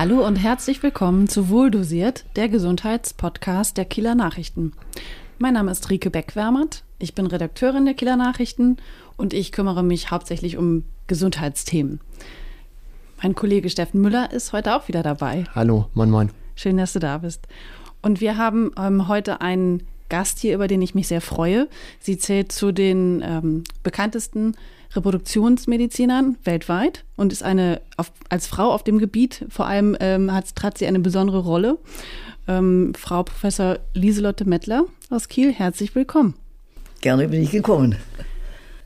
Hallo und herzlich willkommen zu Wohldosiert, der Gesundheitspodcast der Kieler Nachrichten. Mein Name ist Rike Beckwärmert, ich bin Redakteurin der Kieler Nachrichten und ich kümmere mich hauptsächlich um Gesundheitsthemen. Mein Kollege Steffen Müller ist heute auch wieder dabei. Hallo, moin moin. Schön, dass du da bist. Und wir haben ähm, heute einen Gast hier, über den ich mich sehr freue. Sie zählt zu den ähm, bekanntesten Reproduktionsmedizinern weltweit und ist eine, auf, als Frau auf dem Gebiet, vor allem ähm, hat, hat sie eine besondere Rolle. Ähm, Frau Professor Lieselotte Mettler aus Kiel, herzlich willkommen. Gerne bin ich gekommen.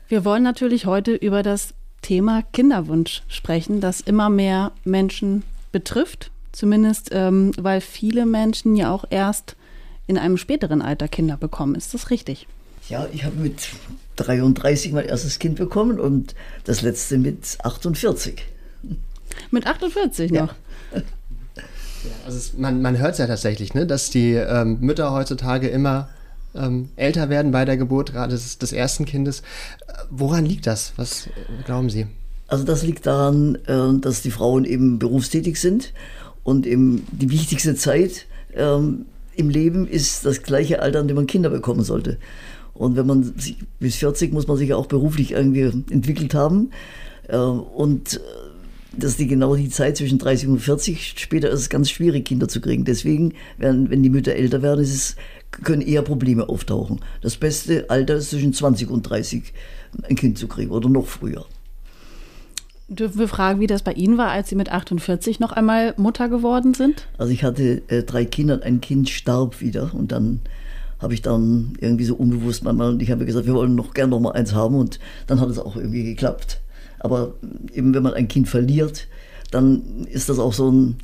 Wir wollen natürlich heute über das Thema Kinderwunsch sprechen, das immer mehr Menschen betrifft. Zumindest, ähm, weil viele Menschen ja auch erst in einem späteren Alter Kinder bekommen. Ist das richtig? Ja, ich habe mit 33 mein erstes Kind bekommen und das letzte mit 48. Mit 48 noch? Ja. also es, man, man hört es ja tatsächlich, ne, dass die ähm, Mütter heutzutage immer ähm, älter werden bei der Geburt, gerade des, des, ersten Kindes. Woran liegt das? Was glauben Sie? Also das liegt daran, äh, dass die Frauen eben berufstätig sind und eben die wichtigste Zeit ähm, im Leben ist das gleiche Alter, an dem man Kinder bekommen sollte. Und wenn man sich, bis 40 muss man sich ja auch beruflich irgendwie entwickelt haben. Äh, und äh, das ist die, genau die Zeit zwischen 30 und 40. Später ist es ganz schwierig, Kinder zu kriegen. Deswegen, wenn, wenn die Mütter älter werden, es, können eher Probleme auftauchen. Das beste Alter ist zwischen 20 und 30, ein Kind zu kriegen oder noch früher. Dürfen wir fragen, wie das bei Ihnen war, als Sie mit 48 noch einmal Mutter geworden sind? Also ich hatte äh, drei Kinder, ein Kind starb wieder und dann habe ich dann irgendwie so unbewusst mein Mann und ich habe gesagt, wir wollen noch gern noch mal eins haben und dann hat es auch irgendwie geklappt. Aber eben wenn man ein Kind verliert, dann ist das auch so ein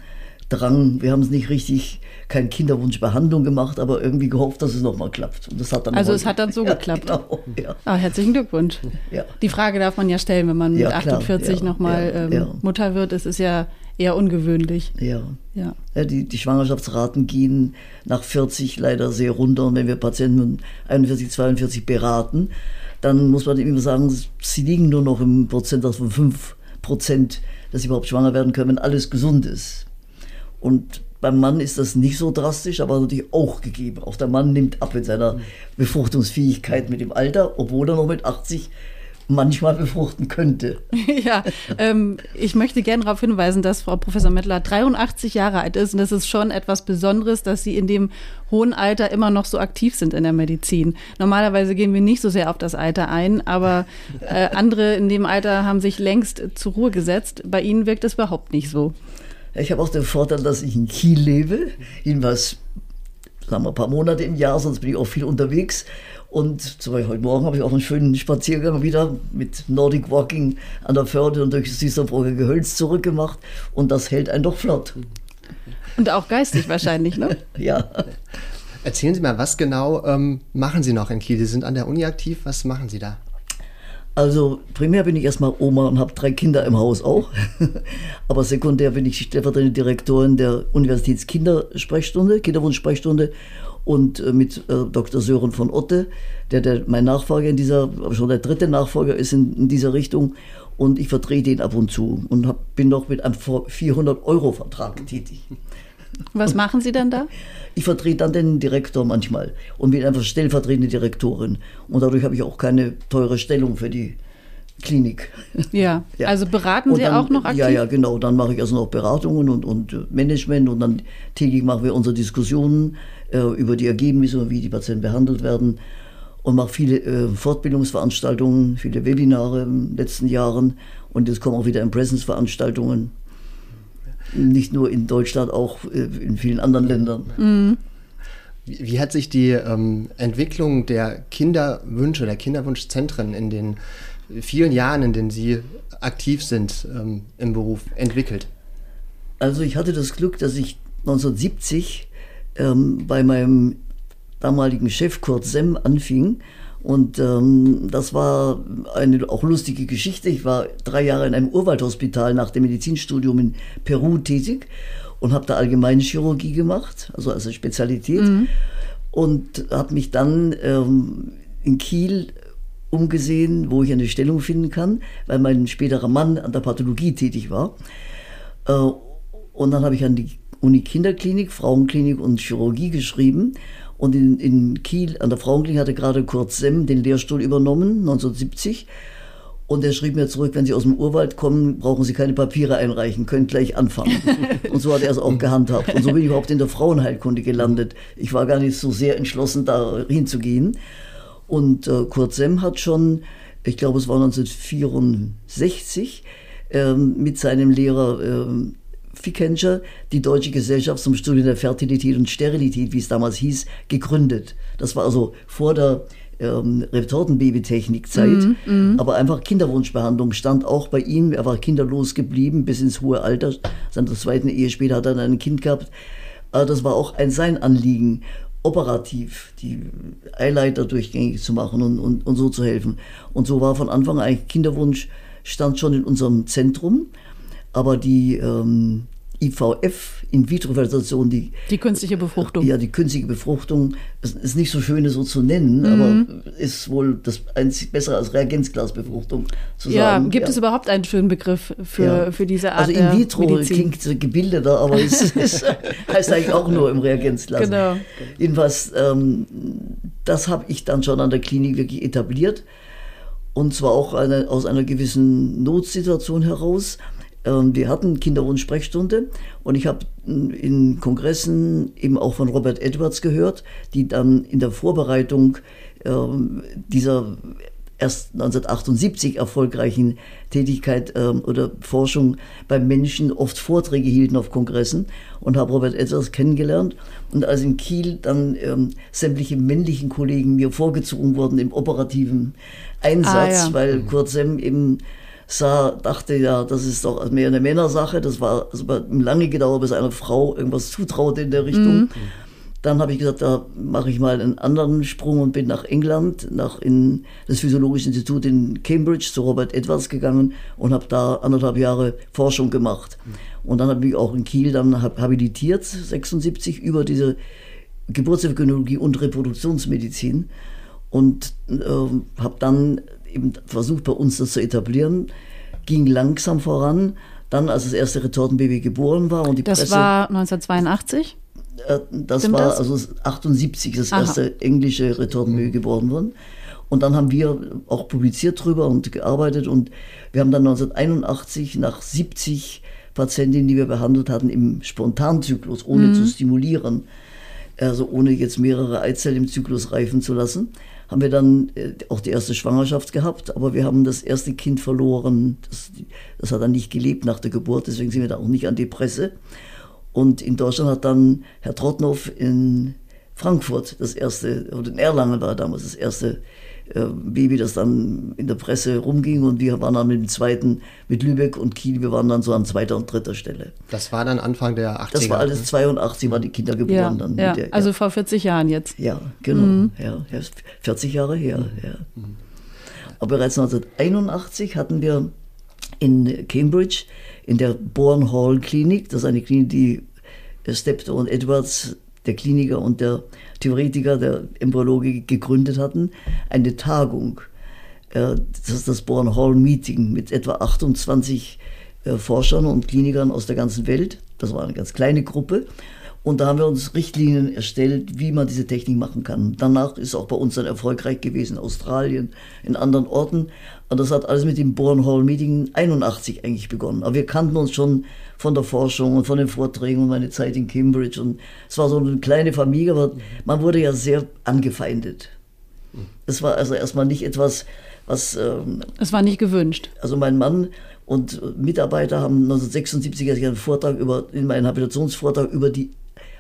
Drang. Wir haben es nicht richtig, kein Kinderwunschbehandlung gemacht, aber irgendwie gehofft, dass es noch mal klappt. Und das hat dann also es hat dann so ja, geklappt. Genau, ja. ah, herzlichen Glückwunsch. Ja. Die Frage darf man ja stellen, wenn man mit 48 ja, noch mal ähm, Mutter wird. Es ist ja eher ungewöhnlich. Ja. ja. ja die, die Schwangerschaftsraten gehen nach 40 leider sehr runter. Und wenn wir Patienten 41, 42 beraten, dann muss man immer sagen, sie liegen nur noch im Prozentsatz von 5 Prozent, dass sie überhaupt schwanger werden können, wenn alles gesund ist. Und beim Mann ist das nicht so drastisch, aber natürlich auch gegeben. Auch der Mann nimmt ab in seiner Befruchtungsfähigkeit mit dem Alter, obwohl er noch mit 80 manchmal befruchten könnte. ja, ähm, ich möchte gerne darauf hinweisen, dass Frau Professor Mettler 83 Jahre alt ist und das ist schon etwas Besonderes, dass Sie in dem hohen Alter immer noch so aktiv sind in der Medizin. Normalerweise gehen wir nicht so sehr auf das Alter ein, aber äh, andere in dem Alter haben sich längst zur Ruhe gesetzt. Bei Ihnen wirkt es überhaupt nicht so. Ich habe auch den Vorteil, dass ich in Kiel lebe, jedenfalls sagen wir, ein paar Monate im Jahr, sonst bin ich auch viel unterwegs. Und zum Beispiel heute Morgen habe ich auch einen schönen Spaziergang wieder mit Nordic Walking an der Förde und durch das Süßerbrocher Gehölz zurückgemacht. Und das hält einen doch flott. Und auch geistig wahrscheinlich, ne? ja. Erzählen Sie mal, was genau ähm, machen Sie noch in Kiel? Sie sind an der Uni aktiv. Was machen Sie da? Also primär bin ich erstmal Oma und habe drei Kinder im Haus auch. Aber sekundär bin ich stellvertretende Direktorin der Universitätskindersprechstunde, Kinderwunschsprechstunde und äh, mit äh, Dr. Sören von Otte, der, der mein Nachfolger in dieser, schon der dritte Nachfolger ist in, in dieser Richtung. Und ich vertrete ihn ab und zu und hab, bin noch mit einem 400-Euro-Vertrag tätig. Was machen Sie denn da? Ich vertrete dann den Direktor manchmal und bin einfach stellvertretende Direktorin. Und dadurch habe ich auch keine teure Stellung für die Klinik. Ja, ja. also beraten Sie dann, auch noch aktiv? Ja, ja, genau. Dann mache ich also noch Beratungen und, und Management und dann täglich machen wir unsere Diskussionen äh, über die Ergebnisse und wie die Patienten behandelt werden und mache viele äh, Fortbildungsveranstaltungen, viele Webinare in den letzten Jahren und jetzt kommen auch wieder Impressensveranstaltungen. Nicht nur in Deutschland, auch äh, in vielen anderen Ländern. Mhm. Wie, wie, hat sich die ähm, Entwicklung der Kinderwünsche, der Kinderwunschzentren in den vielen Jahren, in denen Sie aktiv sind ähm, im Beruf, entwickelt? Also ich hatte das Glück, dass ich 1970 ähm, bei meinem damaligen Chef Kurt Semm anfing. Und ähm, das war eine auch lustige Geschichte. Ich war drei Jahre in einem Urwaldhospital nach dem Medizinstudium in Peru tätig und habe da allgemeine Chirurgie gemacht, also als Spezialität. Mhm. Und habe mich dann ähm, in Kiel umgesehen, wo ich eine Stellung finden kann, weil mein späterer Mann an der Pathologie tätig war. Äh, Und dann habe ich an die Uni Kinderklinik, Frauenklinik und Chirurgie geschrieben. Und in, in Kiel an der Frauenklinik hatte gerade Kurt Semm den Lehrstuhl übernommen, 1970. Und er schrieb mir zurück, wenn Sie aus dem Urwald kommen, brauchen Sie keine Papiere einreichen, können gleich anfangen. Und so hat er es auch gehandhabt. Und so bin ich überhaupt in der Frauenheilkunde gelandet. Ich war gar nicht so sehr entschlossen, da hinzugehen. Und äh, Kurt Semm hat schon, ich glaube es war 1964, äh, mit seinem Lehrer äh, Fickencher die Deutsche Gesellschaft zum Studium der Fertilität und Sterilität, wie es damals hieß, gegründet. Das war also vor der ähm, Retortenbabytechnikzeit, mm, mm. aber einfach Kinderwunschbehandlung stand auch bei ihm. Er war kinderlos geblieben bis ins hohe Alter. Seiner zweiten Ehe später hat er dann ein Kind gehabt. Aber das war auch ein sein Anliegen, operativ die Eileiter durchgängig zu machen und, und, und so zu helfen. Und so war von Anfang an eigentlich Kinderwunsch stand schon in unserem Zentrum. Aber die ähm, IVF, In-vitro-Fertilisation, die... Die künstliche Befruchtung. Ja, die künstliche Befruchtung, ist, ist nicht so schön, so zu nennen, mhm. aber ist wohl das einzig bessere als Reagenzglasbefruchtung zu ja, sagen. Gibt ja. es überhaupt einen schönen Begriff für, ja. für diese Art Also In-vitro klingt gebildeter, aber es, es heißt eigentlich auch nur im Reagenzglas. Genau. Jedenfalls, ähm, das habe ich dann schon an der Klinik wirklich etabliert und zwar auch eine, aus einer gewissen Notsituation heraus. Ähm, wir hatten Kinderwunsch-Sprechstunde und ich habe in Kongressen eben auch von Robert Edwards gehört, die dann in der Vorbereitung ähm, dieser erst 1978 erfolgreichen Tätigkeit ähm, oder Forschung beim Menschen oft Vorträge hielten auf Kongressen und habe Robert Edwards kennengelernt. Und als in Kiel dann ähm, sämtliche männlichen Kollegen mir vorgezogen wurden im operativen Einsatz, ah, ja. weil Kurt Semm eben sah, dachte ja, das ist doch mehr eine Männersache. Das war also lange gedauert, bis eine Frau irgendwas zutraute in der Richtung. Mhm. Dann habe ich gesagt, da mache ich mal einen anderen Sprung und bin nach England, nach in das Physiologische Institut in Cambridge zu Robert Edwards gegangen und habe da anderthalb Jahre Forschung gemacht. Und dann habe ich auch in Kiel dann habilitiert, 76, über diese Geburtshilfegynäkologie und Reproduktionsmedizin und äh, habe dann eben versucht, bei uns das zu etablieren, ging langsam voran. Dann, als das erste Retortenbaby geboren war und die das Presse. Das war 1982? Äh, das Stimmt war das? also 78 das Aha. erste englische Retortenbaby mhm. geboren worden. Und dann haben wir auch publiziert drüber und gearbeitet und wir haben dann 1981 nach 70 Patientinnen, die wir behandelt hatten, im Spontanzyklus, ohne mhm. zu stimulieren, also ohne jetzt mehrere Eizellen im Zyklus reifen zu lassen, haben wir dann äh, auch die erste Schwangerschaft gehabt, aber wir haben das erste Kind verloren. Das, das hat dann nicht gelebt nach der Geburt, deswegen sind wir da auch nicht an die Presse. Und in Deutschland hat dann Herr Trotnow in Frankfurt das erste, oder in Erlangen war damals das erste äh, Baby, das dann in der Presse rumging und wir waren dann mit dem zweiten, mit Lübeck und Kiel, wir waren dann so an zweiter und dritter Stelle. Das war dann Anfang der 80er? Das war alles 82, waren die Kinder geboren ja, dann. Ja, der, ja. Also vor 40 Jahren jetzt. Ja, genau. Mhm. Ja, 40 Jahre her. Ja. Mhm. Aber bereits 1981 hatten wir in Cambridge in der Bourne Hall Klinik, das ist eine Klinik, die Steptoe und Edwards der Kliniker und der Theoretiker, der Embryologe gegründet hatten, eine Tagung. Äh, das ist das Born Hall Meeting mit etwa 28 äh, Forschern und Klinikern aus der ganzen Welt. Das war eine ganz kleine Gruppe. Und da haben wir uns Richtlinien erstellt, wie man diese Technik machen kann. Danach ist auch bei uns dann erfolgreich gewesen, in Australien, in anderen Orten. Und das hat alles mit dem Born Hall Meeting 81 eigentlich begonnen. Aber wir kannten uns schon von der Forschung und von den Vorträgen und meine Zeit in Cambridge. Und es war so eine kleine Familie, aber man wurde ja sehr angefeindet. Es war also erstmal nicht etwas, was. Ähm, es war nicht gewünscht. Also mein Mann und Mitarbeiter haben 1976 einen Vortrag über, in meinen Habilitationsvortrag über die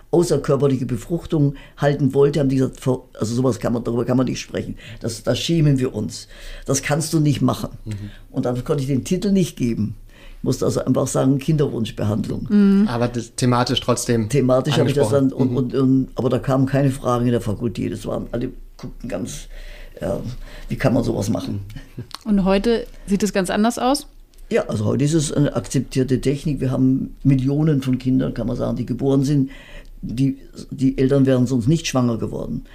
außerkörperliche Befruchtung halten wollte, haben die gesagt, also sowas kann man, darüber kann man nicht sprechen. Das, da schämen wir uns. Das kannst du nicht machen. Mhm. Und dann konnte ich den Titel nicht geben. Ich musste also einfach sagen, Kinderwunschbehandlung. Mhm. Aber das, thematisch trotzdem. Thematisch habe ich das dann, und, mhm. und, und, aber da kamen keine Fragen in der Fakultät. Es waren alle guckten ganz, ja, wie kann man sowas machen? Und heute sieht es ganz anders aus? Ja, also heute ist es eine akzeptierte Technik. Wir haben Millionen von Kindern, kann man sagen, die geboren sind die, die Eltern wären sonst nicht schwanger geworden.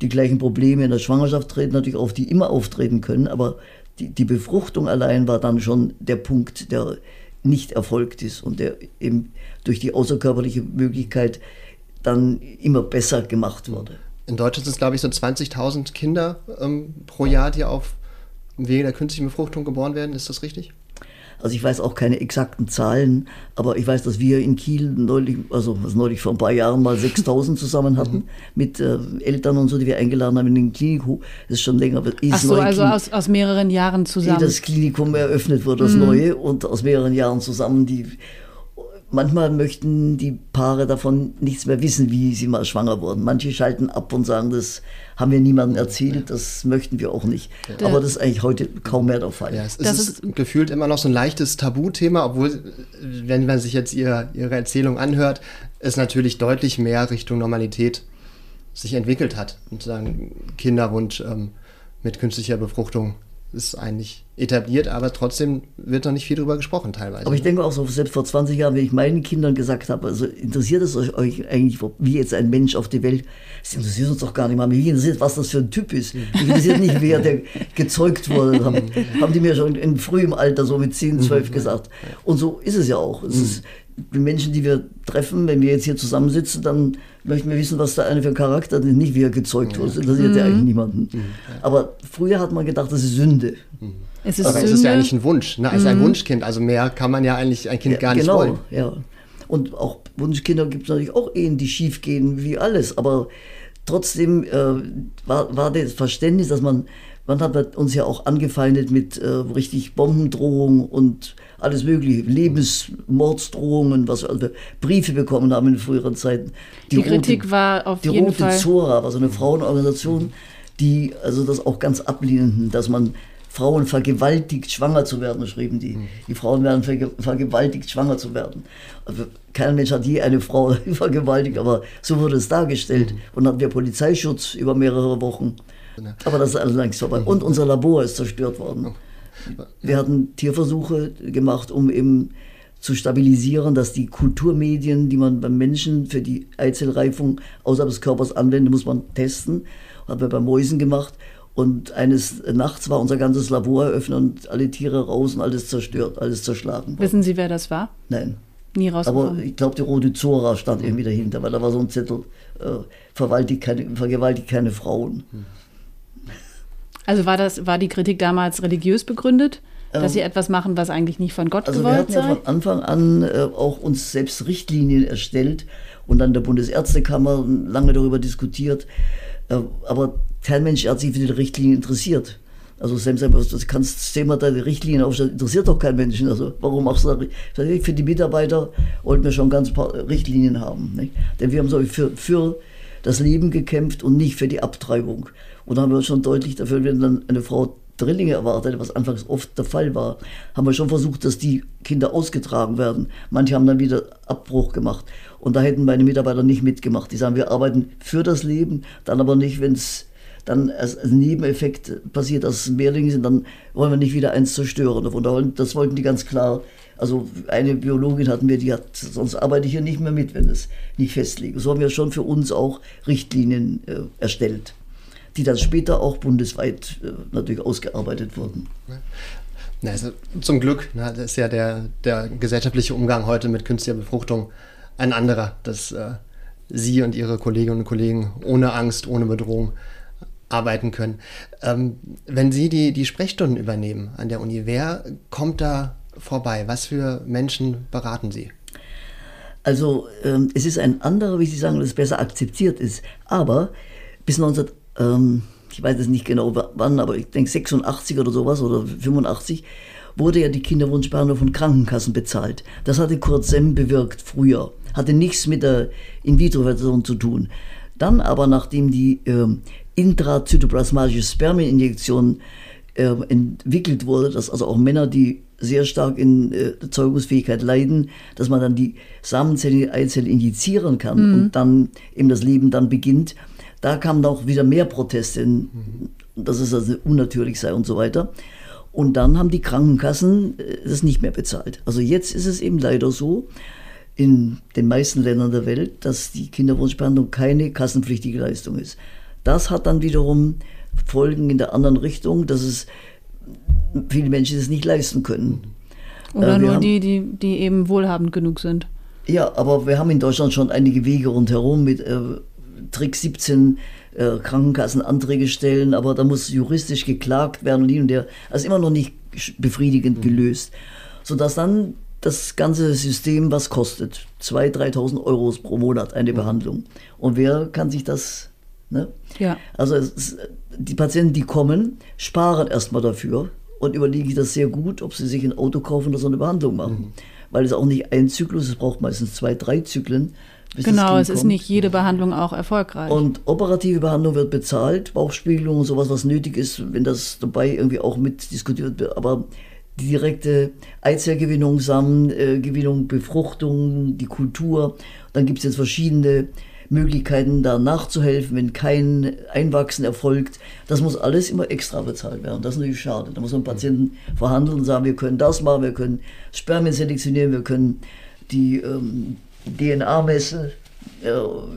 Die gleichen Probleme in der Schwangerschaft treten natürlich auf, die immer auftreten können, aber die, die Befruchtung allein war dann schon der Punkt, der nicht erfolgt ist und der eben durch die außerkörperliche Möglichkeit dann immer besser gemacht wurde. In Deutschland sind es, glaube ich, so 20.000 Kinder ähm, pro Jahr, die auf Wege der künstlichen Befruchtung geboren werden. Ist das richtig? Also ich weiß auch keine exakten Zahlen, aber ich weiß, dass wir in Kiel neulich, also neulich vor ein paar Jahren mal 6000 zusammen hatten mhm. mit äh, Eltern und so, die wir eingeladen haben in den Klinikum. Das ist schon länger. Aber Ach so, also aus, aus mehreren Jahren zusammen. Das Klinikum eröffnet wurde, das mhm. neue und aus mehreren Jahren zusammen die Manchmal möchten die Paare davon nichts mehr wissen, wie sie mal schwanger wurden. Manche schalten ab und sagen, das haben wir niemandem erzählt, das möchten wir auch nicht. Ja. Aber das ist eigentlich heute kaum mehr der Fall. Ja, es, es ist, ist gefühlt immer noch so ein leichtes Tabuthema, obwohl, wenn man sich jetzt ihr, ihre Erzählung anhört, es natürlich deutlich mehr Richtung Normalität sich entwickelt hat. Und sagen, Kinderwunsch ähm, mit künstlicher Befruchtung ist eigentlich etabliert, aber trotzdem wird noch nicht viel darüber gesprochen teilweise. Aber ich denke auch so, selbst vor 20 Jahren, wenn ich meinen Kindern gesagt habe, also interessiert es euch, euch eigentlich, wie jetzt ein Mensch auf die Welt, es interessiert uns doch gar nicht mal, mich interessiert, was das für ein Typ ist. Mich interessiert nicht, wer der gezeugt wurde, haben, haben die mir schon in frühem Alter, so mit 10, 12 mhm. gesagt. Und so ist es ja auch. Es ist, die Menschen, die wir treffen, wenn wir jetzt hier zusammensitzen, dann möchten wir wissen, was der eine für ein Charakter hat, nicht wie er gezeugt wurde. Das interessiert mhm. ja eigentlich niemanden. Mhm. Aber früher hat man gedacht, das ist Sünde. Mhm. Es ist, Aber es ist ja eigentlich ein Wunsch. Ne? Es ist ein mhm. Wunschkind. Also mehr kann man ja eigentlich ein Kind ja, gar nicht genau, wollen. Ja. Und auch Wunschkinder gibt es natürlich auch Ehen, die schief gehen, wie alles. Aber trotzdem äh, war, war das Verständnis, dass man, man hat uns ja auch angefeindet mit äh, richtig Bombendrohungen und alles mögliche, Lebensmordsdrohungen, was wir also Briefe bekommen haben in früheren Zeiten. Die, die Kritik Rote, war auf die jeden Rote Fall. Zora war so eine Frauenorganisation, die also das auch ganz ablehnten, dass man Frauen vergewaltigt, schwanger zu werden, schrieben die. Mhm. Die Frauen werden vergewaltigt, schwanger zu werden. Also kein Mensch hat je eine Frau vergewaltigt, aber so wurde es dargestellt. Mhm. Und dann hatten wir Polizeischutz über mehrere Wochen. Aber das ist alles längst vorbei. Mhm. Und unser Labor ist zerstört worden. Wir hatten Tierversuche gemacht, um eben zu stabilisieren, dass die Kulturmedien, die man beim Menschen für die Eizellreifung außerhalb des Körpers anwendet, muss man testen. Haben wir bei Mäusen gemacht. Und eines Nachts war unser ganzes Labor eröffnet und alle Tiere raus und alles zerstört, alles zerschlagen. Wissen Sie, wer das war? Nein. Nie rausgekommen. Aber ich glaube, die Rote Zora stand irgendwie dahinter, weil da war so ein Zettel, äh, vergewaltigt keine, vergewaltigt keine Frauen. Hm. Also war das, war die Kritik damals religiös begründet? Dass ähm, sie etwas machen, was eigentlich nicht von Gott also gewollt sei? Also wir hatten ja von Anfang an äh, auch uns selbst Richtlinien erstellt und dann der Bundesärztekammer lange darüber diskutiert. Äh, aber kein Mensch hat sich für die Richtlinien interessiert. Also selbst du kannst das Thema deine Richtlinien aufstellen, interessiert doch kein Menschen. Also warum machst du da? Für die Mitarbeiter wollten wir schon ganz paar Richtlinien haben. Nicht? Denn wir haben so für, für das Leben gekämpft und nicht für die Abtreibung. Und da haben wir schon deutlich dafür, wenn dann eine Frau Drillinge erwartet, was anfangs oft der Fall war, haben wir schon versucht, dass die Kinder ausgetragen werden. Manche haben dann wieder Abbruch gemacht. Und da hätten meine Mitarbeiter nicht mitgemacht. Die sagen, wir arbeiten für das Leben, dann aber nicht, wenn es dann als, Nebeneffekt passiert, dass es Mehrlinge sind, dann wollen wir nicht wieder eins zerstören. Und das wollten die ganz klar. Also eine Biologin hatten wir, die hat, sonst arbeite ich hier nicht mehr mit, wenn es nicht festlegt. So haben wir schon für uns auch Richtlinien äh, erstellt die dann später auch bundesweit äh, natürlich ausgearbeitet wurden. Ja, also zum Glück, das ist ja der, der gesellschaftliche Umgang heute mit künstlicher Befruchtung ein anderer, dass äh, Sie und Ihre Kolleginnen und Kollegen ohne Angst, ohne Bedrohung arbeiten können. Ähm, wenn Sie die, die Sprechstunden übernehmen an der Uni, wer kommt da vorbei? Was für Menschen beraten Sie? Also ähm, es ist ein anderer, wie Sie sagen, das besser akzeptiert ist. Aber bis 19 ähm, ich weiß es nicht genau wann, aber ich denke 86 oder sowas oder 85, wurde ja die Kinderwunschbehandlung von Krankenkassen bezahlt. Das hatte Kurt Semm bewirkt früher. Hatte nichts mit der In-vitro-Version zu tun. Dann aber, nachdem die äh, intrazytoplasmatische Spermieninjektion äh, entwickelt wurde, dass also auch Männer, die sehr stark in äh, Zeugungsfähigkeit leiden, dass man dann die Samenzelle, die Eizelle injizieren kann mhm. und dann eben das Leben dann beginnt, da kamen auch wieder mehr Proteste, mhm. dass es also unnatürlich sei und so weiter. Und dann haben die Krankenkassen das nicht mehr bezahlt. Also jetzt ist es eben leider so, in den meisten Ländern der Welt, dass die Kinderwunschbehandlung keine kassenpflichtige Leistung ist. Das hat dann wiederum Folgen in der anderen Richtung, dass es viele Menschen das nicht leisten können. Oder Äh, nur haben- die, die, die eben wohlhabend genug sind. Ja, aber wir haben in Deutschland schon einige Wege rundherum mit äh, Trick 17 äh, Krankenkassenanträge stellen, aber da muss juristisch geklagt werden und hin und her. Also immer noch nicht befriedigend gelöst. Sodass dann das ganze System was kostet. 2.000, 3.000 Euro pro Monat eine Behandlung. Und wer kann sich das... Ne? Ja. Also es die Patienten, die kommen, sparen erstmal dafür und überlegen das sehr gut, ob sie sich ein Auto kaufen oder so eine Behandlung machen. Weil es auch nicht ein Zyklus, es braucht meistens zwei, drei Zyklen. Genau, es ist nicht jede Behandlung auch erfolgreich. Und operative Behandlung wird bezahlt, Bauchspiegelung und sowas, was nötig ist, wenn das dabei irgendwie auch mit diskutiert wird. Aber die direkte Eizellgewinnung, Samengewinnung, Befruchtung, die Kultur, dann gibt es jetzt verschiedene Möglichkeiten, da nachzuhelfen, wenn kein Einwachsen erfolgt. Das muss alles immer extra bezahlt werden. Das ist natürlich schade. Da muss man Patienten verhandeln und sagen, wir können das machen, wir können Spermien selektionieren, wir können die ähm, DNA messen äh,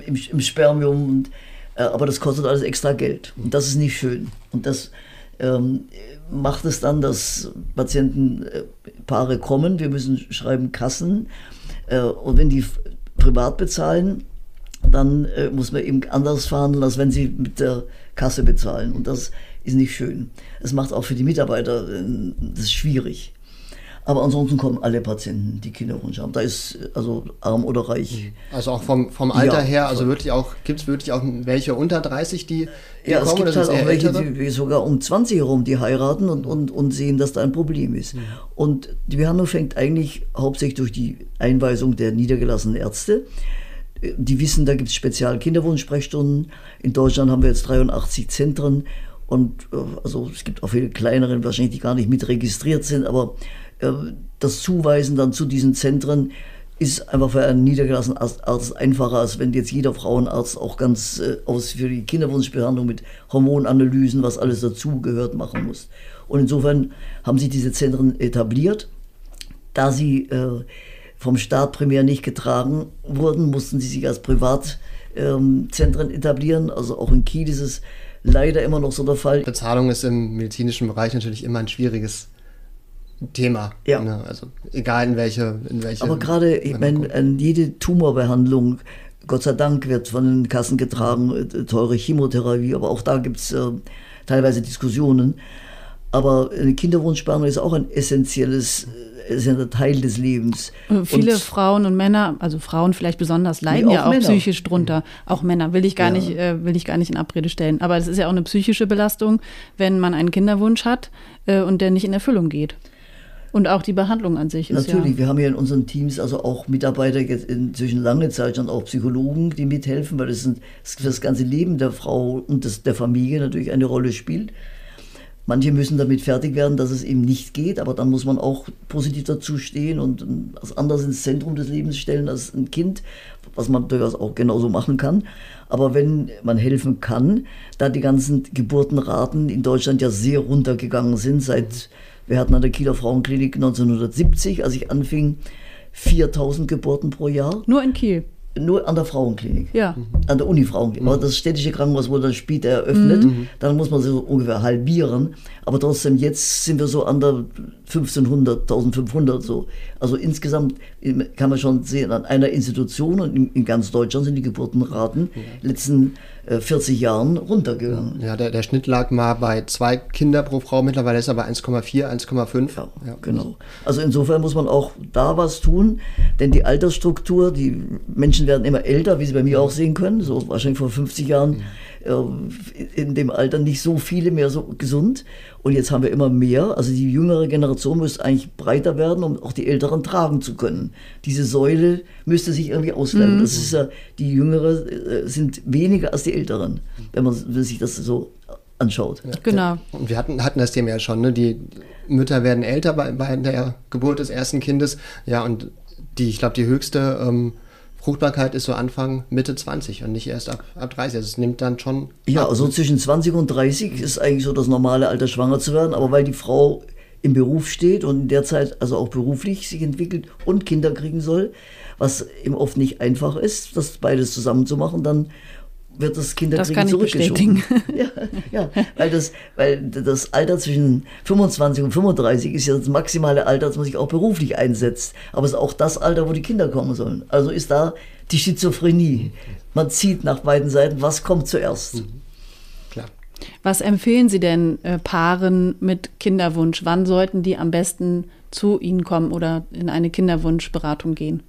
im, im Spermium. Und, äh, aber das kostet alles extra Geld. Und das ist nicht schön. Und das ähm, macht es dann, dass Patientenpaare kommen. Wir müssen schreiben Kassen. Äh, und wenn die privat bezahlen, dann äh, muss man eben anders verhandeln, als wenn sie mit der Kasse bezahlen. Und das ist nicht schön. Es macht auch für die Mitarbeiter äh, das ist schwierig. Aber ansonsten kommen alle Patienten, die Kinderwunsch haben. Da ist also arm oder reich. Also auch vom, vom Alter Ja. her, also wirklich auch, gibt es wirklich auch welche unter 30, die, die Ja, es kommen? gibt oder halt sind's auch welche, die, sogar um 20 herum, die heiraten und, und, und sehen, dass da ein Problem ist. Und die Behandlung fängt eigentlich hauptsächlich durch die Einweisung der niedergelassenen Ärzte. Die wissen, da gibt es spezial Kinderwunschsprechstunden. In Deutschland haben wir jetzt 83 Zentren und äh, also es gibt auch viele kleinere, wahrscheinlich die gar nicht mit registriert sind, aber das Zuweisen dann zu diesen Zentren ist einfach für einen niedergelassenen Arzt, einfacher, als wenn jetzt jeder Frauenarzt auch ganz äh, aus für die Kinderwunschbehandlung mit Hormonanalysen, was alles dazugehört, machen muss. Und insofern haben sich diese Zentren etabliert. Da sie äh, vom Staat primär nicht getragen wurden, mussten sie sich als Privatzentren etablieren. Also auch in Kiel ist es leider immer noch so der Fall. Bezahlung ist im medizinischen Bereich natürlich immer ein schwieriges Thema. Ja. Ne? Also egal in welche, in welche. Aber gerade, ich meine, jede Tumorbehandlung, Gott sei Dank, wird von den Kassen getragen, äh, teure Chemotherapie, aber auch da gibt es äh, teilweise Diskussionen. Aber eine Kinderwunschbehandlung ist auch ein essentielles, äh, essentieller Teil des Lebens. Äh, Viele Und- Frauen und Männer, also Frauen vielleicht besonders, leiden auch ja auch Männer. psychisch drunter. Auch Männer will ich gar Ja. nicht, äh, will ich gar nicht in Abrede stellen. Aber es ist ja auch eine psychische Belastung, wenn man einen Kinderwunsch hat äh, und der nicht in Erfüllung geht. Und auch die Behandlung an sich ist Natürlich, ja. wir haben ja in unseren Teams also auch Mitarbeiter, jetzt inzwischen lange Zeit schon auch Psychologen, die mithelfen, weil das, sind, das für das ganze Leben der Frau und des, der Familie natürlich eine Rolle spielt. Manche müssen damit fertig werden, dass es eben nicht geht, aber dann muss man auch positiv dazu stehen und was anderes ins Zentrum des Lebens stellen als ein Kind, was man durchaus auch genauso machen kann. Aber wenn man helfen kann, da die ganzen Geburtenraten in Deutschland ja sehr runtergegangen sind, seit, wir hatten an der Kieler Frauenklinik 1970, als ich anfing, 4000 Geburten pro Jahr, Nur in Kiel. nur an der Frauenklinik Ja. an der Uni-Frauenklinik. Aber das städtische Krankenhaus wurde dann später eröffnet. Dann muss man so ungefähr halbieren. Aber trotzdem, jetzt sind wir so an der 1500, 1500 so. Also insgesamt kann man schon sehen, an einer Institution und in, in ganz Deutschland sind die Geburtenraten den letzten 40 Jahren runtergegangen. ja, der, der Schnitt lag mal bei zwei Kinder pro Frau, mittlerweile ist er bei 1,4, 1,5. Ja, genau. Also insofern muss man auch da was tun, denn die Altersstruktur, die Menschen werden immer älter, wie Sie bei mir auch sehen können, so wahrscheinlich vor 50 Jahren äh, in dem Alter nicht so viele mehr so gesund und jetzt haben wir immer mehr, also die jüngere Generation müsste eigentlich breiter werden, um auch die Älteren tragen zu können. Diese Säule müsste sich irgendwie ausfärben. Das ist ja, die Jüngere äh, sind weniger als die Älteren, wenn man wenn sich das so anschaut. Genau. Und wir hatten, hatten das Thema ja schon, ne? die Mütter werden älter bei, bei der Geburt des ersten Kindes. Ja, und die, ich glaube, die höchste ähm, Fruchtbarkeit ist so Anfang, Mitte 20 und nicht erst ab, ab 30. Also es nimmt dann schon. Ja, ab. also zwischen 20 und 30 ist eigentlich so das normale Alter, schwanger zu werden. Aber weil die Frau im Beruf steht und in der Zeit also auch beruflich sich entwickelt und Kinder kriegen soll, was eben oft nicht einfach ist, das beides zusammen zu machen, dann wird das Kinderkriegen das kann zurückgeschoben. ja, ja, weil das, weil das Alter zwischen 25 und 35 ist ja das maximale Alter, das man sich auch beruflich einsetzt. Aber es ist auch das Alter, wo die Kinder kommen sollen. Also ist da die Schizophrenie. Man zieht nach beiden Seiten, was kommt zuerst. Mhm. Klar. Was empfehlen Sie denn äh, Paaren mit Kinderwunsch? Wann sollten die am besten zu Ihnen kommen oder in eine Kinderwunschberatung gehen?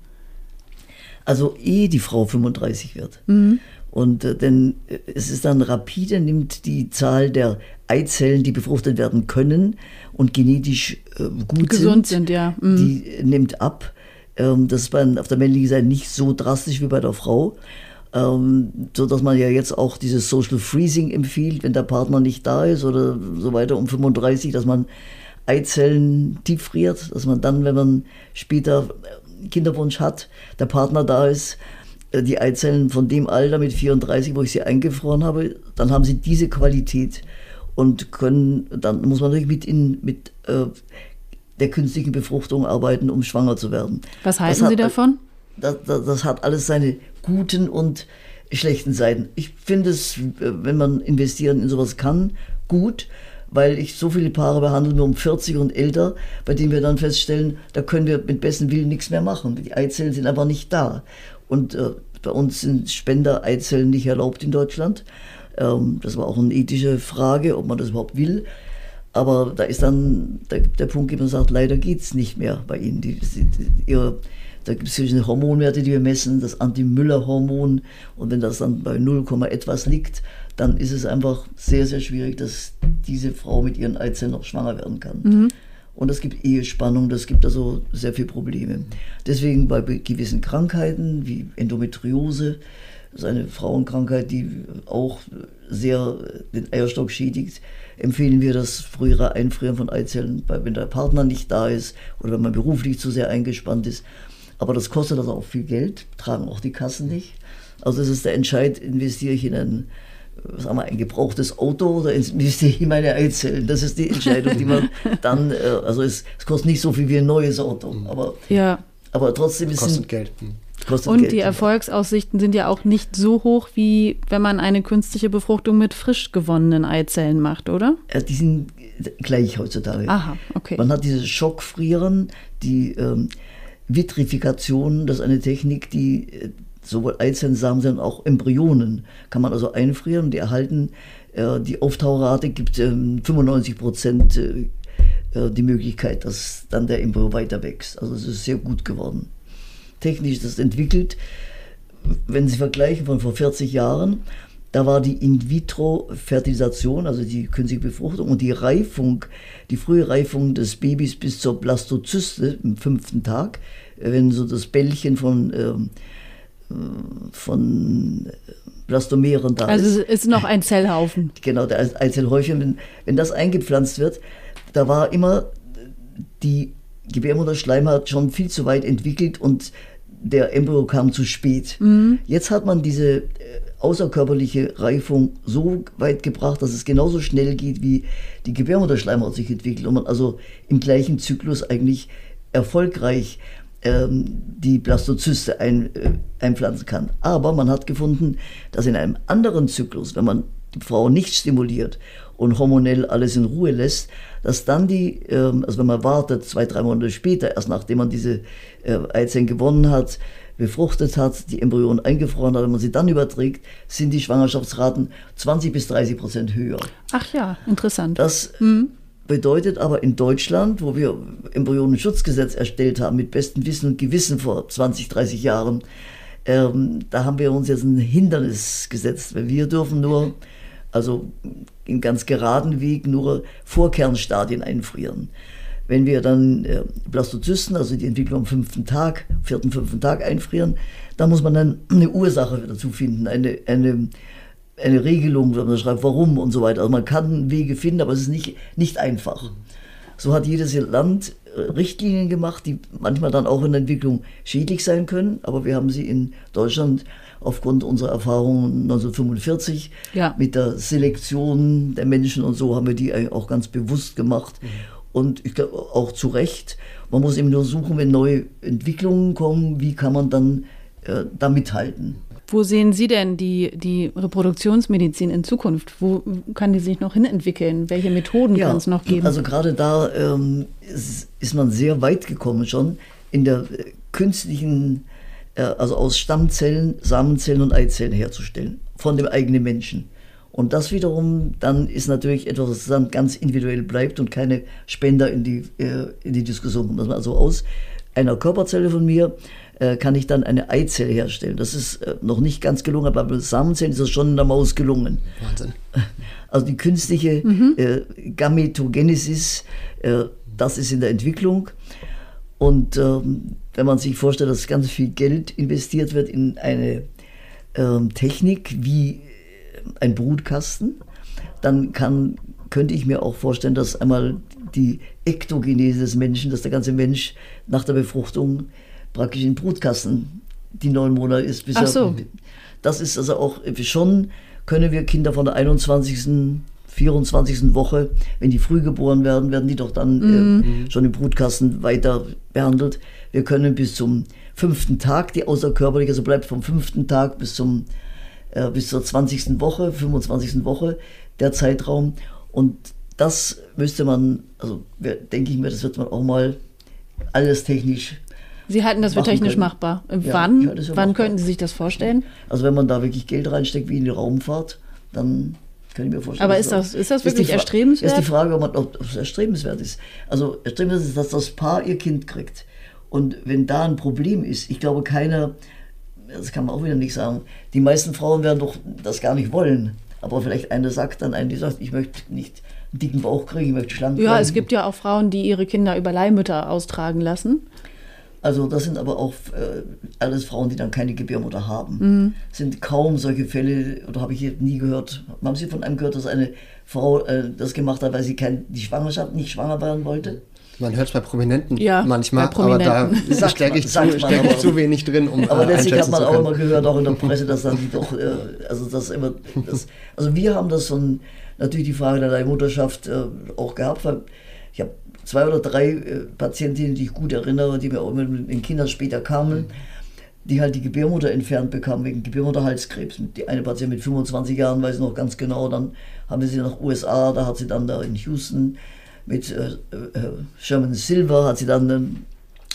Also ehe die Frau 35 wird. Mhm. Und äh, denn äh, es ist dann rapide, nimmt die Zahl der Eizellen, die befruchtet werden können und genetisch äh, gut Gesund sind, sind ja. Mhm. die nimmt ab. Ähm, das ist bei, auf der männlichen Seite nicht so drastisch wie bei der Frau. Ähm, so dass man ja jetzt auch dieses Social Freezing empfiehlt, wenn der Partner nicht da ist oder so weiter um 35, dass man Eizellen tiefriert, dass man dann, wenn man später Kinderwunsch hat, der Partner da ist, die Eizellen von dem Alter mit 34, wo ich sie eingefroren habe, dann haben sie diese Qualität und können, dann muss man natürlich mit, in, mit äh, der künstlichen Befruchtung arbeiten, um schwanger zu werden. Was halten hat, Sie davon? Das, das, das, hat alles seine guten und schlechten Seiten. Ich finde es, wenn man investieren in sowas kann, gut, weil ich so viele Paare behandle, um 40 und älter, bei denen wir dann feststellen, da können wir mit besten Willen nichts mehr machen. Die Eizellen sind einfach nicht da. Und äh, bei uns sind Spender-Eizellen nicht erlaubt in Deutschland. Ähm, das war auch eine ethische Frage, ob man das überhaupt will. Aber da ist dann der, der Punkt, wo man sagt, leider geht es nicht mehr bei ihnen. Die, die, die, ihre, da gibt es verschiedene Hormonwerte, die wir messen, das Anti-Müller-Hormon. Und wenn das dann bei 0, etwas liegt, dann ist es einfach sehr, sehr schwierig, dass diese Frau mit ihren Eizellen noch schwanger werden kann. Mhm. Und es gibt Ehespannung, das gibt also sehr viele Probleme. Deswegen bei gewissen Krankheiten wie Endometriose, das ist eine Frauenkrankheit, die auch sehr den Eierstock schädigt, empfehlen wir das frühere Einfrieren von Eizellen, wenn der Partner nicht da ist oder wenn man beruflich zu sehr eingespannt ist. Aber das kostet also auch viel Geld, tragen auch die Kassen nicht. Also das ist der Entscheid, investiere ich in ein sagen wir, ein gebrauchtes Auto oder investiere ich in meine Eizellen? Das ist die Entscheidung, die man dann, äh, also es, es, kostet nicht so viel wie ein neues Auto, mhm. aber, ja. aber trotzdem ist es. Kostet Geld. Mhm. Kostet und Geld, die Erfolgsaussichten sind ja auch nicht so hoch, wie wenn man eine künstliche Befruchtung mit frisch gewonnenen Eizellen macht, oder? Ja, die sind gleich heutzutage. Aha, okay. Man hat dieses Schockfrieren, die ähm, Vitrifikation, das ist eine Technik, die äh, sowohl Eizellensamen sind auch Embryonen. Kann man also einfrieren und die erhalten, äh, die Auftaurate gibt ähm, 95 Prozent äh, äh, die Möglichkeit, dass dann der Embryo weiter wächst. Also es ist sehr gut geworden. Technisch ist das entwickelt. Wenn Sie vergleichen von vor 40 Jahren, da war die In-vitro-Fertilisation, also die künstliche Befruchtung und die Reifung, die frühe Reifung des Babys bis zur Blastozyste im fünften Tag, äh, wenn so das Bällchen von ähm, von Blastomeren da also ist. Also es ist noch ein Zellhaufen. Genau, der Einzelhäufchen. Wenn, wenn das eingepflanzt wird, da war immer die Gebärmutterschleimhaut schon viel zu weit entwickelt und der Embryo kam zu spät. Mhm. Jetzt hat man diese äh, außerkörperliche Reifung so weit gebracht, dass es genauso schnell geht, wie die Gebärmutterschleimhaut sich entwickelt und man also im gleichen Zyklus eigentlich erfolgreich die Blastozyste ein, äh, einpflanzen kann. Aber man hat gefunden, dass in einem anderen Zyklus, wenn man die Frau nicht stimuliert und hormonell alles in Ruhe lässt, dass dann die, ähm, also wenn man wartet, zwei, drei Monate später, erst nachdem man diese äh, Eizellen gewonnen hat, befruchtet hat, die Embryonen eingefroren hat, wenn man sie dann überträgt, sind die Schwangerschaftsraten 20 bis 30 Prozent höher. Ach ja, interessant. Das mhm bedeutet aber in Deutschland, wo wir Embryonenschutzgesetz erstellt haben, mit bestem Wissen und Gewissen vor 20, 30 Jahren, ähm, da haben wir uns jetzt ein Hindernis gesetzt, weil wir dürfen nur, also in ganz geraden Weg, nur Vorkernstadien einfrieren. Wenn wir dann äh, Blastozysten, also die Entwicklung am fünften Tag, vierten, fünften Tag einfrieren, dann muss man dann eine Ursache dazu finden, eine, eine eine Regelung, wenn man schreibt, warum und so weiter. Also man kann Wege finden, aber es ist nicht, nicht einfach. So hat jedes Land äh, Richtlinien gemacht, die manchmal dann auch in der Entwicklung schädlich sein können, aber wir haben sie in Deutschland aufgrund unserer Erfahrungen 1945 ja. mit der Selektion der Menschen und so haben wir die auch ganz bewusst gemacht. Mhm. Und ich glaube auch zu Recht. Man muss eben nur suchen, wenn neue Entwicklungen kommen, wie kann man dann äh, da mithalten. Wo sehen Sie denn die, die Reproduktionsmedizin in Zukunft? Wo kann die sich noch hinentwickeln? Welche Methoden ja, kann es noch geben? Also gerade da ähm, ist, ist, man sehr weit gekommen schon in der äh, künstlichen, äh, also aus Stammzellen, Samenzellen und Eizellen herzustellen von dem eigenen Menschen. Und das wiederum dann ist natürlich etwas, was dann ganz individuell bleibt und keine Spender in die, äh, in die Diskussion kommt. Also aus einer Körperzelle von mir äh, kann ich dann eine Eizelle herstellen. Das ist äh, noch nicht ganz gelungen, aber bei Samenzellen ist das schon in der Maus gelungen. Wahnsinn. Also die künstliche mhm. äh, Gametogenesis, äh, das ist in der Entwicklung. Und ähm, wenn man sich vorstellt, dass ganz viel Geld investiert wird in eine ähm, Technik wie ein Brutkasten, dann kann, könnte ich mir auch vorstellen, dass einmal die Ektogenese des Menschen, dass der ganze Mensch nach der Befruchtung praktisch in Brutkasten die neun Monate ist. Bis Ach so. das ist also auch schon, können wir Kinder von der 21. 24. Woche, wenn die früh geboren werden, werden die doch dann mhm. äh, schon im Brutkasten weiter behandelt. Wir können bis zum fünften Tag die außerkörperliche, also bleibt vom fünften Tag bis zum äh, bis zur 20. Woche, 25. Woche der Zeitraum. Und das müsste man, also denke ich mir, das wird man auch mal alles technisch. Sie halten das für technisch können. machbar. Ja, wann, wann könnten Sie sich das vorstellen? Also wenn man da wirklich Geld reinsteckt, wie in die Raumfahrt, dann kann ich mir vorstellen. Aber ist das, ist das wirklich ist erstrebenswert? Ist die Frage, ob, man, ob es erstrebenswert ist. Also erstrebenswert ist, dass das Paar ihr Kind kriegt. Und wenn da ein Problem ist, ich glaube, keiner das kann man auch wieder nicht sagen. Die meisten Frauen werden doch das gar nicht wollen. Aber vielleicht eine sagt dann eine, die sagt, ich möchte nicht einen dicken Bauch kriegen, ich möchte schlank Ja, bleiben. es gibt ja auch Frauen, die ihre Kinder über Leihmütter austragen lassen. Also das sind aber auch äh, alles Frauen, die dann keine Gebärmutter haben. Mhm. Sind kaum solche Fälle, oder habe ich jetzt nie gehört, haben Sie von einem gehört, dass eine Frau äh, das gemacht hat, weil sie kein, die Schwangerschaft nicht schwanger werden wollte? Man hört es bei Prominenten ja, manchmal, bei Prominenten. aber da stecke ich, zu, steck ich zu wenig drin, um Aber deswegen hat man auch immer gehört, auch in der Presse, dass dann doch, äh, also das immer, das, also wir haben das schon, natürlich die Frage der Leihmutterschaft äh, auch gehabt, weil ich habe zwei oder drei äh, Patientinnen, die ich gut erinnere, die mir auch mit den Kindern später kamen, die halt die Gebärmutter entfernt bekamen wegen Gebärmutterhalskrebs. Die eine Patientin mit 25 Jahren, weiß ich noch ganz genau, dann haben wir sie nach USA, da hat sie dann da in Houston mit äh, äh, Sherman Silver hat sie dann eine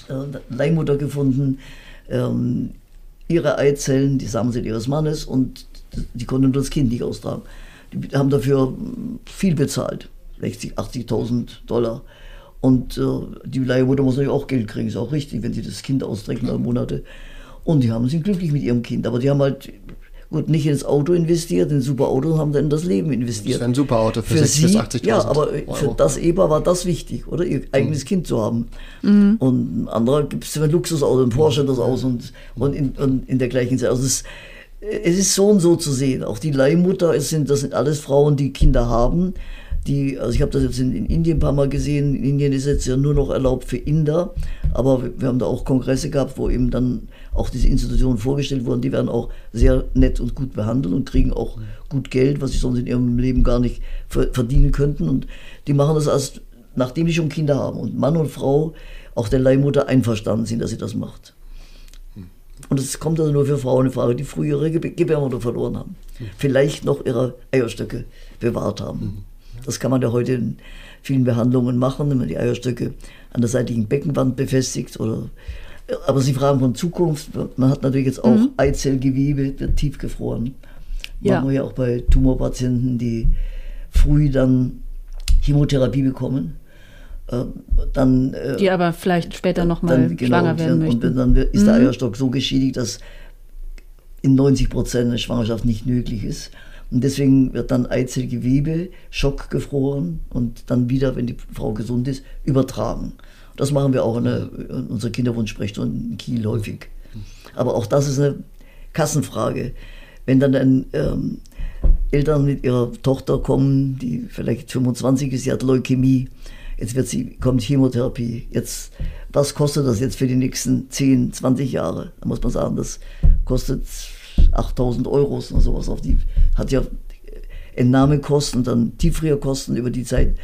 äh, Leihmutter gefunden, ähm, ihre Eizellen, die Samenzellen ihres Mannes und die konnten das Kind nicht austragen. Die haben dafür viel bezahlt, 60, 80.000 Dollar. Und äh, die Leihmutter muss natürlich auch Geld kriegen, ist auch richtig, wenn sie das Kind austrägt, neun Monate. Und die haben sind glücklich mit ihrem Kind, aber die haben halt gut, nicht ins Auto investiert, in super Auto, haben dann in das Leben investiert. Das ist ein super Auto für, für 60.000 bis 80.000 Ja, aber Euro. für das Ehepaar war das wichtig, oder? Ihr eigenes mhm. Kind zu haben. Mhm. Und ein anderer gibt es ein Luxusauto, ein Porsche das aus und, und, in, und in der gleichen Zeit. Also es, es ist so und so zu sehen. Auch die Leihmutter, es sind, das sind alles Frauen, die Kinder haben. Die, also ich habe das jetzt in, in, Indien ein paar Mal gesehen. In Indien ist jetzt ja nur noch erlaubt für Inder, aber wir, wir haben da auch Kongresse gehabt, wo eben dann auch diese Institutionen vorgestellt wurden, die werden auch sehr nett und gut behandelt und kriegen auch gut Geld, was sie sonst in ihrem Leben gar nicht verdienen könnten. Und die machen das erst, nachdem sie schon Kinder haben und Mann und Frau auch der Leihmutter einverstanden sind, dass sie das macht. Und es kommt also nur für Frauen in Frage, die früher ihre Gebärmutter verloren haben. Vielleicht noch ihre Eierstöcke bewahrt haben. Das kann man ja heute in vielen Behandlungen machen, wenn man die Eierstöcke an der seitigen Beckenwand befestigt oder aber Sie fragen von Zukunft. Man hat natürlich jetzt auch mhm. Eizellgewebe, wird tiefgefroren. Ja. Machen wir ja auch bei Tumorpatienten, die früh dann Chemotherapie bekommen. Äh, dann, äh, die aber vielleicht später nochmal genau, schwanger werden möchten. Und dann ist mhm. der Eierstock so geschädigt, dass in 90 Prozent eine Schwangerschaft nicht möglich ist. Und deswegen wird dann Eizellgewebe schockgefroren und dann wieder, wenn die Frau gesund ist, übertragen. Das machen wir auch in, in unserer Kinderwunschsprechstunde in Kiel häufig. Aber auch das ist eine Kassenfrage. Wenn dann ein, ähm, Eltern mit ihrer Tochter kommen, die vielleicht 25 ist, sie hat Leukämie, jetzt wird sie, kommt Chemotherapie. Jetzt, was kostet das jetzt für die nächsten 10, 20 Jahre? Da muss man sagen, das kostet 8000 Euro oder sowas. Auf die, hat ja Entnahmekosten, dann Tieffrierkosten über die Zeit.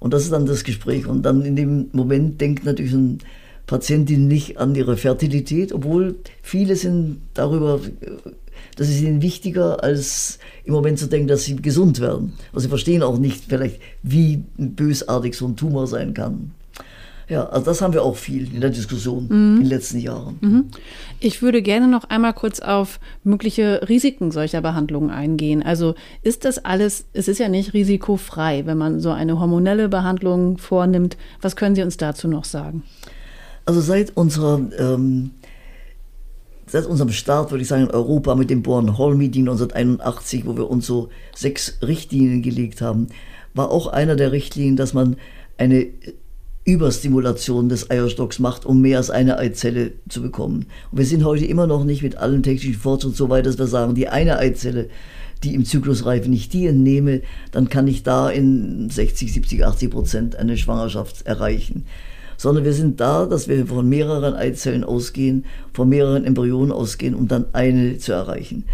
Und das ist dann das Gespräch. Und dann in dem Moment denkt natürlich ein Patientin nicht an ihre Fertilität, obwohl viele sind darüber Das ist ihnen wichtiger, als im Moment zu denken, dass sie gesund werden. Also sie verstehen auch nicht vielleicht, wie bösartig so ein Tumor sein kann. Ja, also das haben wir auch viel in der Diskussion mhm. in den letzten Jahren. Mhm. Ich würde gerne noch einmal kurz auf mögliche Risiken solcher Behandlungen eingehen. Also ist das alles, es ist ja nicht risikofrei, wenn man so eine hormonelle Behandlung vornimmt. Was können Sie uns dazu noch sagen? Also seit unserer ähm, seit unserem Start, würde ich sagen, in Europa mit dem Born Hall Meeting 1981, wo wir uns so sechs Richtlinien gelegt haben, war auch einer der Richtlinien, dass man eine Überstimulation des Eierstocks macht, um mehr als eine Eizelle zu bekommen. Und wir sind heute immer noch nicht mit allen technischen Fortschritten so weit, dass wir sagen, die eine Eizelle, die im Zyklus reife, nicht die entnehme, dann kann ich da in 60, 70, 80 Prozent eine Schwangerschaft erreichen. Sondern wir sind da, dass wir von mehreren Eizellen ausgehen, von mehreren Embryonen ausgehen, um dann eine zu erreichen.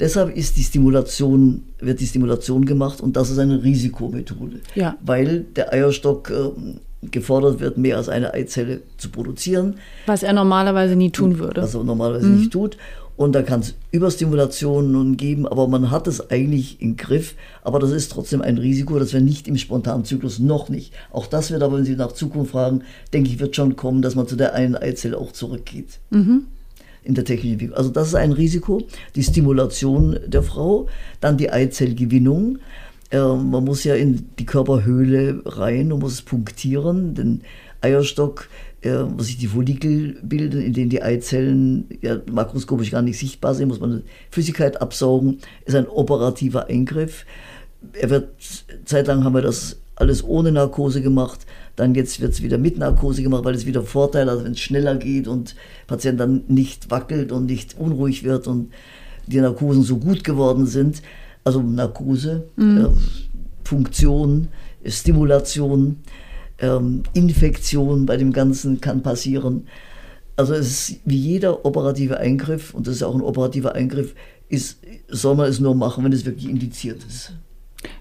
Deshalb ist die Stimulation, wird die Stimulation gemacht und das ist eine Risikomethode. Ja. Weil der Eierstock äh, gefordert wird, mehr als eine Eizelle zu produzieren. Was er normalerweise nie tun würde. Was er normalerweise mhm. nicht tut. Und da kann es Überstimulationen geben, aber man hat es eigentlich im Griff. Aber das ist trotzdem ein Risiko, dass wir nicht im spontanen Zyklus noch nicht. Auch das wird aber, wenn Sie nach Zukunft fragen, denke ich, wird schon kommen, dass man zu der einen Eizelle auch zurückgeht. Mhm. In der technischen Entwicklung. Also das ist ein Risiko, die Stimulation der Frau, dann die Eizellgewinnung. Äh, man muss ja in die Körperhöhle rein und muss es punktieren, den Eierstock, äh, wo sich die Follikel bilden, in denen die Eizellen ja, makroskopisch gar nicht sichtbar sind, muss man Flüssigkeit absaugen, ist ein operativer Eingriff. Er wird, zeitlang haben wir das alles ohne Narkose gemacht, dann jetzt wird es wieder mit Narkose gemacht, weil es wieder Vorteil hat, wenn es schneller geht und Patient dann nicht wackelt und nicht unruhig wird und die Narkosen so gut geworden sind also Narkose, mhm. äh, Funktion, Stimulation, ähm, Infektion bei dem Ganzen kann passieren. Also es ist wie jeder operative Eingriff, und das ist auch ein operativer Eingriff, ist, soll man es nur machen, wenn es wirklich indiziert ist.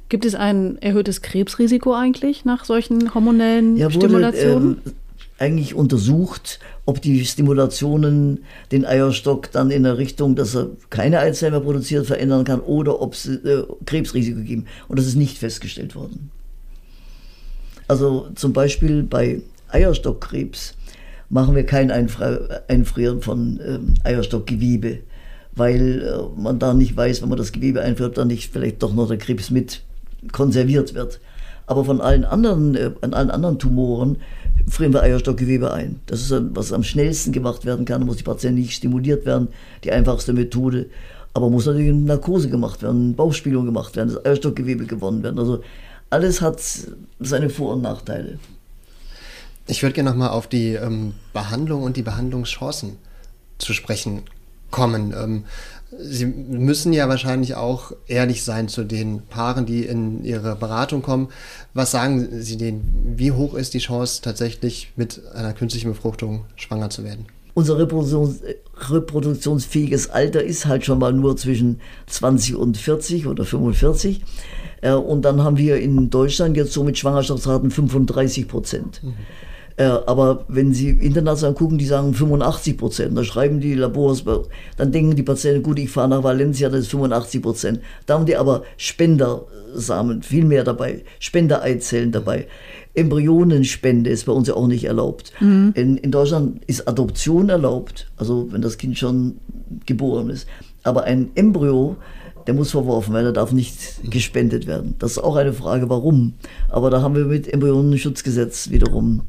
Gibt es ein erhöhtes Krebsrisiko eigentlich nach solchen hormonellen ja, Stimulationen? Äh, eigentlich untersucht, ob die Stimulationen den Eierstock dann in der Richtung, dass er keine mehr produziert, verändern kann oder ob es äh, Krebsrisiko geben. Und das ist nicht festgestellt worden. Also zum Beispiel bei Eierstockkrebs machen wir kein Einfrieren von äh, Eierstockgewebe, weil äh, man da nicht weiß, wenn man das Gewebe einfriert, dann nicht vielleicht doch noch der Krebs mit konserviert wird. Aber von allen anderen, äh, an allen anderen Tumoren frieren wir Eierstockgewebe ein. Das ist, was am schnellsten gemacht werden kann. Da muss die Patienten nicht stimuliert werden. Die einfachste Methode. Aber muss natürlich eine Narkose gemacht werden, Bauchspiegelung gemacht werden, das Eierstockgewebe gewonnen werden. Also alles hat seine Vor- und Nachteile. Ich würde gerne nochmal auf die ähm, Behandlung und die Behandlungschancen zu sprechen kommen. Ähm, Sie müssen ja wahrscheinlich auch ehrlich sein zu den Paaren, die in Ihre Beratung kommen. Was sagen Sie denen? Wie hoch ist die Chance, tatsächlich mit einer künstlichen Befruchtung schwanger zu werden? Unser Reproduktions reproduktionsfähiges Alter ist halt schon mal nur zwischen 20 und 40 oder 45. Äh, und dann haben wir in Deutschland jetzt so mit Schwangerschaftsraten 35 Prozent. Mhm. Äh, aber wenn Sie international gucken, die sagen 85 Prozent. Da schreiben die Labors, dann denken die Patienten, gut, ich fahre nach Valencia, das ist 85 Prozent. Da haben die aber Spendersamen viel mehr dabei, Spendereizellen dabei. Embryonenspende ist bei uns ja auch nicht erlaubt. Mhm. In, in Deutschland ist Adoption erlaubt, also wenn das Kind schon geboren ist. Aber ein Embryo, der muss verworfen werden, der darf nicht gespendet werden. Das ist auch eine Frage, warum. Aber da haben wir mit Embryonenschutzgesetz wiederum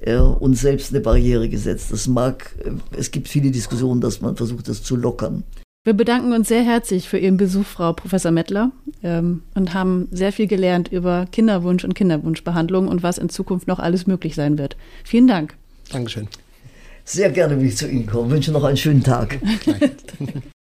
äh, uns selbst eine Barriere gesetzt. Das mag, äh, es gibt viele Diskussionen, dass man versucht, das zu lockern. Wir bedanken uns sehr herzlich für Ihren Besuch, Frau Professor Mettler, ähm, und haben sehr viel gelernt über Kinderwunsch und Kinderwunschbehandlung und was in Zukunft noch alles möglich sein wird. Vielen Dank. Dankeschön. Sehr gerne will ich zu Ihnen kommen. Ich wünsche noch einen schönen Tag.